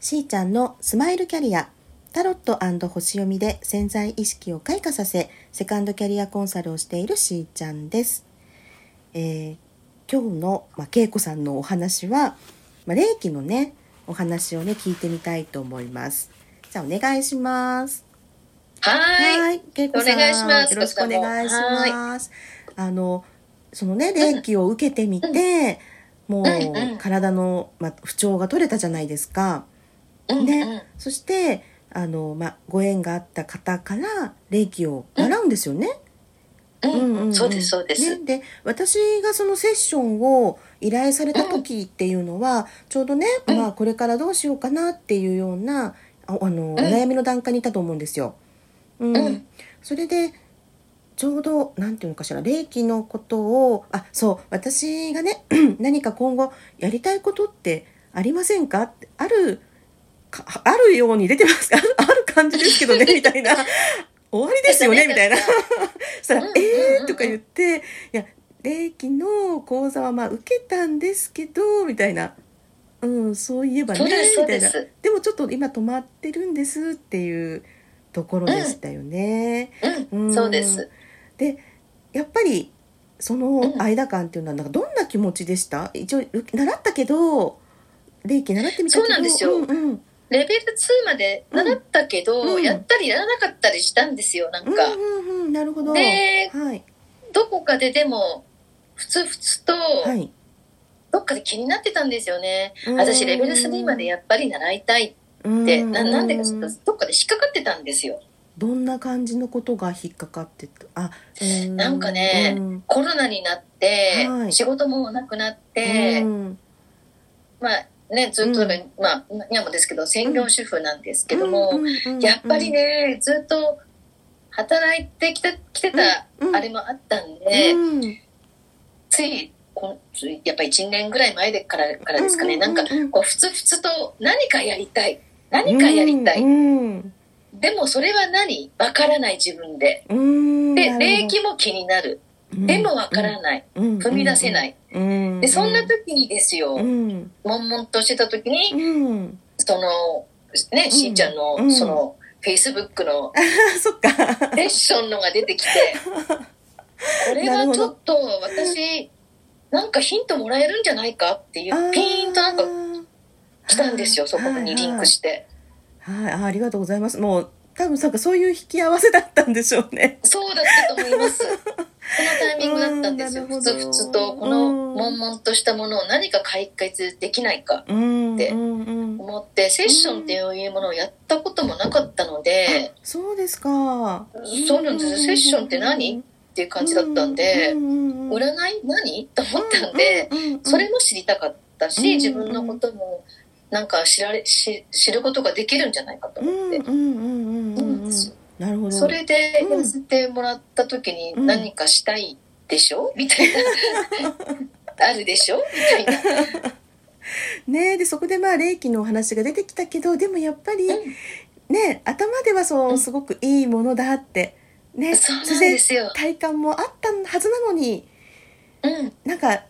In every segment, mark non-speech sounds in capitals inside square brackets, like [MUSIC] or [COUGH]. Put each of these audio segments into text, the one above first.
しーちゃんのスマイルキャリア。タロット星読みで潜在意識を開花させセカンドキャリアコンサルをしているしーちゃんです、えー今日の、まあ、恵子さんのお話は、まあ、霊気のねお話をね聞いてみたいと思います。じゃあお願いします。はい。はい恵子さん。お願いします。よろしくお願いします。あのそのね霊気を受けてみて、もううん。うん。体の、まあ、不調が取れたじゃないですか。うんねうん。そしてあの、まあ、ご縁があった方から霊気を習うんですよね。うん。うんうんうん。そうです、そうです。ね、で私がそのセッションを依頼された時っていうのは、ちょうどね、うん。まあ、これからどうしようかなっていうようなああの、お悩みの段階にいたと思うんですよ。うん。うん。それでちょうどなんていうのかしら霊気のことをあそう私がね [CLEARS THROAT] 何か今後やりたいことってありませんか？ってあるかあるように出てますある [LAUGHS] ある感じですけどね [LAUGHS] みたいな。終わりですよねみたいな。[LAUGHS] そしたら「うんうんうんえー?」とか言って「いや霊気の講座はまあ受けたんですけど」みたいな。うん、そういえばねみたいな。でもちょっと今止まってるんですっていうところでしたよね。うん、うんそうです。でやっぱりその間間っていうのはなんかどんな気持ちでした？一応う習ったけど霊気習ってみたけど。そうなんですよ。うんうんレベル2まで習ったけど、うん。やったりやらなかったりしたんですよ、なんうんか。うんうん。なるほど。ではい。どこかででも、ふつふつと、はい。どっかで気になってたんですよね。うん。私、レベル3までやっぱり習いたいって、うん。ななんでかちょっとどっかで引っかかってたんですよ。どんな感じのことが引っかかってた？あうん。なんかねうん。コロナになって、はい。仕事もなくなって、うん。まあね、ずっと、うん。まあ、今もですけど、専業主婦なんですけども、やっぱりね、ずっと働いてきてきてたあれもあったんで、うん。ついこついやっぱり1年ぐらい前でからからですかね、うんなんかこうふつふつと何かやりたい。何かやりたい、うん。でもそれは何？わからない自分で。うん。でなるほど。霊気も気になるでもわからない、うん。踏み出せない、うん。でそんな時にですよ、うん。悶々としてた時に、うん。そのねしんちゃんの、うん。そのフェイスブックのあ [LAUGHS] そっか。セッションのが出てきて [LAUGHS] これはちょっと私なんかヒントもらえるんじゃないかっていうピーンとなんか来たんですよそこにリンクして。はい、あありがとうございます。もう多分なんかそういう引き合わせだったんでしょうね。そうだったと思います [LAUGHS] タイミングだったんですよ。ふつふつとこのうん。悶々としたものを何か解決できないかうん、でうんうん、思ってセッションっていうものをやったこともなかったのでそうですか。そうなんですセッションって何？っていう感じだったんで占い？何？と思ったんで、それも知りたかったし、うん自分のこともなんか知られし知ることができるんじゃないかとうん思って、うんうんうんうんうんなるほど。それでうん。やらせてもらった時にうん。何かしたいでしょ？みたいな。[LAUGHS] あるでしょ？みたいな、[LAUGHS] ねでそこでまあ霊気のお話が出てきたけどでもやっぱり、うん。ね頭ではそう、うんすごくいいものだってねそしてですよ、体感もあったはずなのにうん、なんか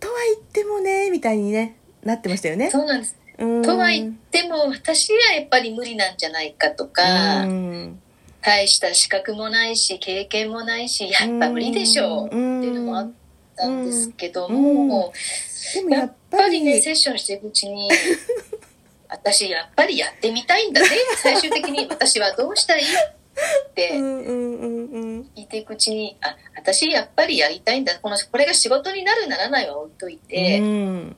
とは言ってもねみたいにねなってましたよね。そうなんです、うんとは言っても私はやっぱり無理なんじゃないかとか、うん。大した資格もないし経験もないしやっぱ無理でしょうっていうのもあったんですけども、でもやっぱりね、セッションしていくうちに、[LAUGHS] 私やっぱりやってみたいんだね。最終的に私はどうしたいって聞いていくうちに、あ、私やっぱりやりたいんだ。この、これが仕事になるならないは置いといて、うん。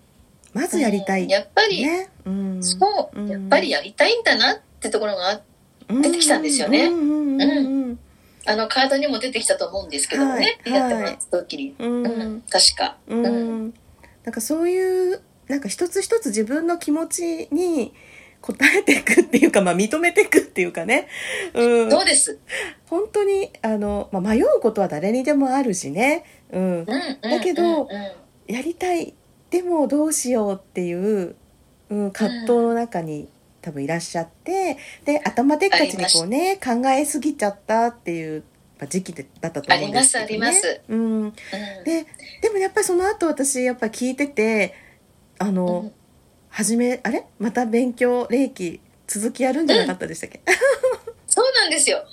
まずやりたい、うん。やっぱり、ね、うん、そう、うんやっぱりやりたいんだなってところがあ出てきたんですよね。うんうんうんうんあの、カードにも出てきたと思うんですけどもね、はい。やってもらった時に。うん。うん、確か。うん。うん。なんかそういうなんか一つ一つ自分の気持ちに応えていくっていうか、まあ、認めていくっていうかね、うん、そうです。本当にあの、まあ、迷うことは誰にでもあるしね、うん、だけどやりたいでもどうしようっていう、うん、葛藤の中に多分いらっしゃってで頭でっかちにこうね考えすぎちゃったっていうまあ時期でだったと思うんですけど、ね、ありますあります。うん、うん。ででもやっぱりその後私やっぱ聞いててあの、始めあれ？また勉強霊気続きやるんじゃなかったでしたっけ、[LAUGHS] そうなんですよ。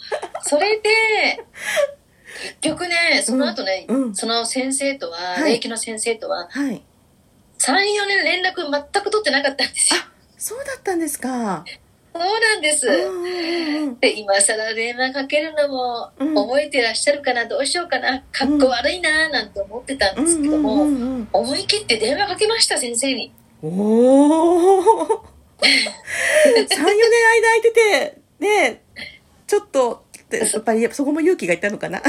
それで、結局ね、その後ね、うん。その先生とは、はい。霊気の先生とは、はい3、4年連絡全く取ってなかったんですよ。そうだったんですかそうなんです。で、今更電話かけるのもうん覚えてらっしゃるかな、どうしようかな、かっこ悪いな、なんて思ってたんうんですけども、思い切って電話かけました、先生に。おお34 [LAUGHS] 年間空いててねちょっとやっぱりそこも勇気がいったのかな。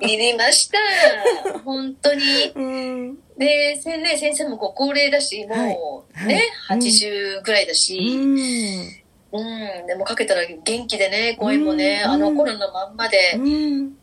いりました。[LAUGHS] 本当に。うん。で、先生先生もご高齢だし、もうね、はい。80ぐらいだし、うん。うん、でもかけたら元気でね、声もね、うん。あの頃のまんまで、うん。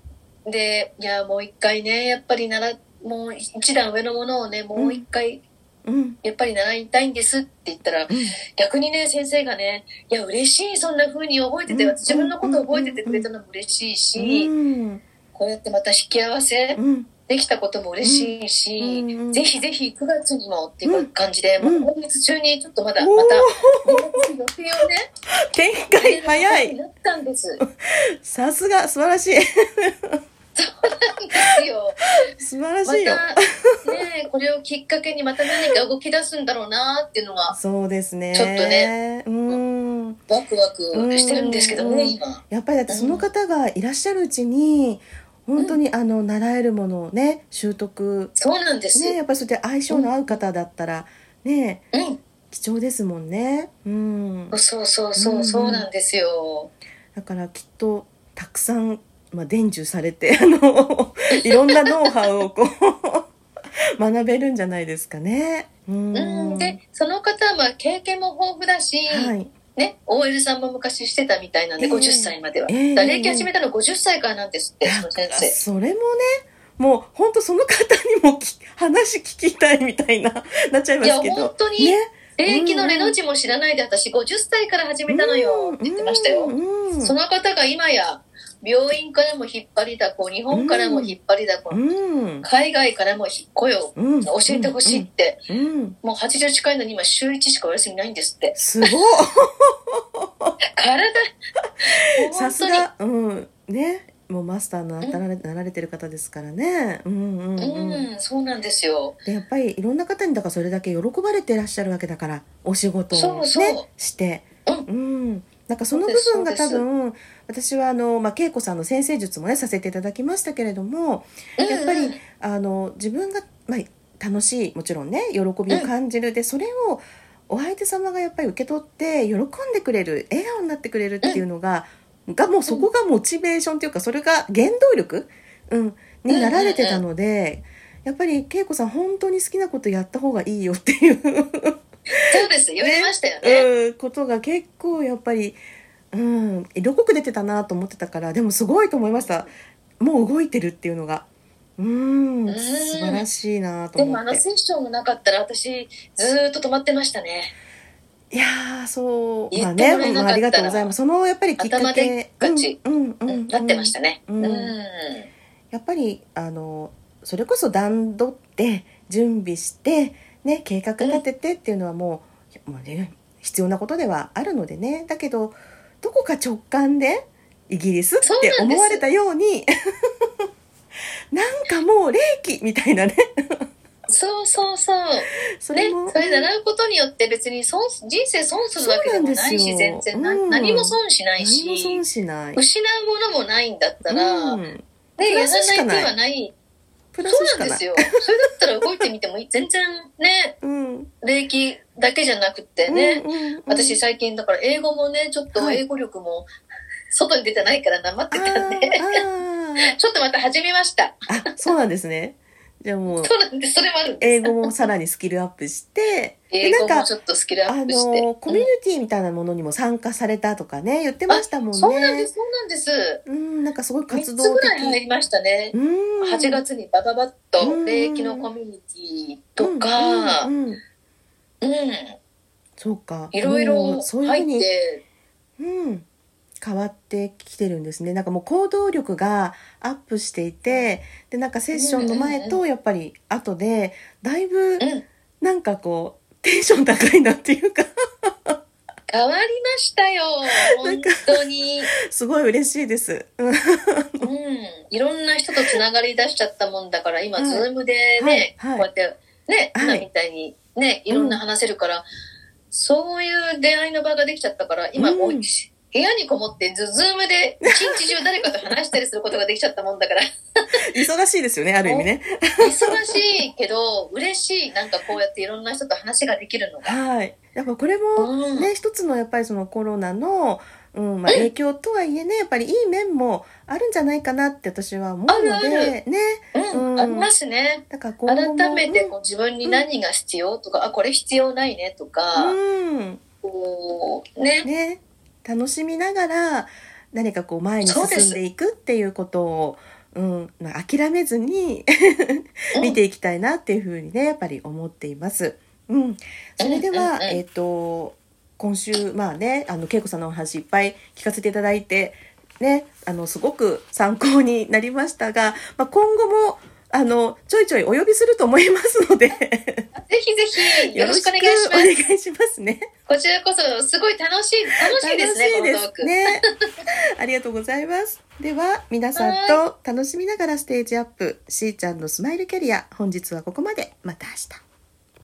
で、いや、もう一回ね、やっぱりなら、もう一段上のものをね、もう一回、うん。やっぱり習いたいんですって言ったら、逆にね、先生がね、いや、嬉しい、そんな風に覚えてて、うん。自分のことを覚えててくれたのも嬉しいし、うん。こうやってまた引き合わせうん。できたことも嬉しいし、うんうんぜひぜひ9月にもっていう感じで、うん。もう今月中にちょっとまだ、また、予定をね、展開早いなったんです。さすが素晴らしいですよ。素晴らましいよた、ね、これをきっかけにまた何か動き出すんだろうなっていうのが、そうですねちょっとねうんワクワクしてるんですけどね、うん今。やっぱりだってその方がいらっしゃるうちに本当にあの習えるものをね習得そうなんです。ねやっぱりそうやって相性の合う方だったらねうん。貴重ですもんねうんそうそうそう、うんそうなんですよ。だからきっとたくさん、まあ、伝授されて [LAUGHS] あのいろんなノウハウをこう [LAUGHS] 学べるんじゃないですかね。うんうん。で、その方はまあ経験も豊富だし、はい、ね、OL さんも昔してたみたいなんで、ええ50歳までは。ええだから霊気始めたの50歳からなんですって、その先生。それもねもう本当その方にもき話聞きたいみたいななっちゃいますけどいや本当にね、霊気のレの字も知らないで、私50歳から始めたのよって言ってましたよ。その方が今や、病院からも引っ張りだこ、日本からも引っ張りだこ、う。ん。海外からも引っ来よ、う。ん。教えてほしいって、うん。うん。もう80近いのに今週1しかお休みないんですって。すごい [LAUGHS] 体、[LAUGHS] さす。が。うん。ね。もうマスターになられ,、なられてる方ですからね。うんうんうん、うん、そうなんですよ。でやっぱりいろんな方にだからそれだけ喜ばれてらっしゃるわけだからお仕事をねそうそう。して。ううんなんかその部分が多分私はあの、まあ、恵子さんの先生術もねさせていただきましたけれどもやっぱり、うんうんあの自分が、まあ、楽しいもちろんね喜びを感じる、でそれをお相手様がやっぱり受け取って喜んでくれる笑顔になってくれるっていうのが、がもうそこがモチベーションというかそれが原動力、うん、になられてたので、やっぱり恵子さん本当に好きなことやった方がいいよっていうです、言われましたよね。うん、ことが結構やっぱり、うん、色濃く出てたなと思ってたからでもすごいと思いました。もう動いてるっていうのが。うんうん。素晴らしいなとで思って。もあのセッションがなかったら私ずーっと止まってましたね。いやーそうまあねもらえなかったらまあ、ありがとうございます。そのやっぱりきっか頭けでっかちうんうんうん。うん、なってましたね。ううん。ん。やっぱりあのそれこそ段取って準備して、ね、計画立ててっていうのはもう,、もうね、必要なことではあるのでねだけどどこか直感でイギリスって思われたように [LAUGHS] なんかもう霊気みたいなねそうそうそう。ねそれも、、それ習うことによって別に損す人生損するわけでもないし、全然な、うん何も損しない何も損し、しない。失うものもないんだったら、うん、ね、プやらないない手はない。プラそうスしかない。なんですよ。それだったら動いてみてもいい。全然ね、うん、霊気だけじゃなくってね、うんうんうん私最近だから英語もね、ちょっとはい英語力も外に出てないからなまってあたんで、ー [LAUGHS] ちょっとまた始めました。あそうなんですね。じゃあもうそうなんです。それもあるんです。英語もさらにスキルアップして、で英語もちょっとスキルアあップして。のコミュニティみたいなものにも参加されたとかね言ってましたもんね。そうなんです、そうなんです。うんなんかすごい3活動つぐらい入的。りましたね。うん8月にバババッとうん霊気のコミュニティとか、ううんん、うんうんそうか。いろいもろうそういうふう入っにて、うん、変わってきてるんですねなんかもう行動力がアップしていてでなんかセッションの前うんうんとやっぱり後でだいぶうん、なんかこうテンション高いなっていうか変わりましたよ。本当に。すごい嬉しいです。うんうん。いろんな人とつながり出しちゃったもんだから、今、はいズームでね、はいはいこうやって、ね、はい今みたいにね、いろんな話せるから、そういう出会いの場ができちゃったから、今もう、うん部屋にこもってズ、ズームで一日中誰かと話したりすることができちゃったもんだから、忙しいですよね、ある意味ね。忙しいけど、嬉しい。なんかこうやっていろんな人と話ができるのが。はい。やっぱこれもうんね、一つのやっぱりそのコロナの、うん、まあ影響とはいえね、やっぱりいい面もあるんじゃないかなって私は思うので、あるある。ね。うん、うん。ありますね。だから改めてこう自分に何が必要とか、あ、これ必要ないねとか、うん、こう、ね。ね、楽しみながら何かこう前に進んでいくっていうことを、うん、まあ諦めずにうん。[LAUGHS] 見ていきたいなっていうふうにねやっぱり思っています。うん、それでは、うんうんうん。えっ、と今週まあねあの恵子さんのお話いっぱい聞かせていただいてねあのすごく参考になりましたが、まあ、今後もあのちょいちょいお呼びすると思いますのでぜひぜひ、よろしくお願いします。お願いしますね。こちらこそ、すごい楽しい、楽しいですね、このトーク。ね。ありがとうございます。では、皆さんと楽しみながらステージアップ、しーちゃんのスマイルキャリア、本日はここまで。また明日。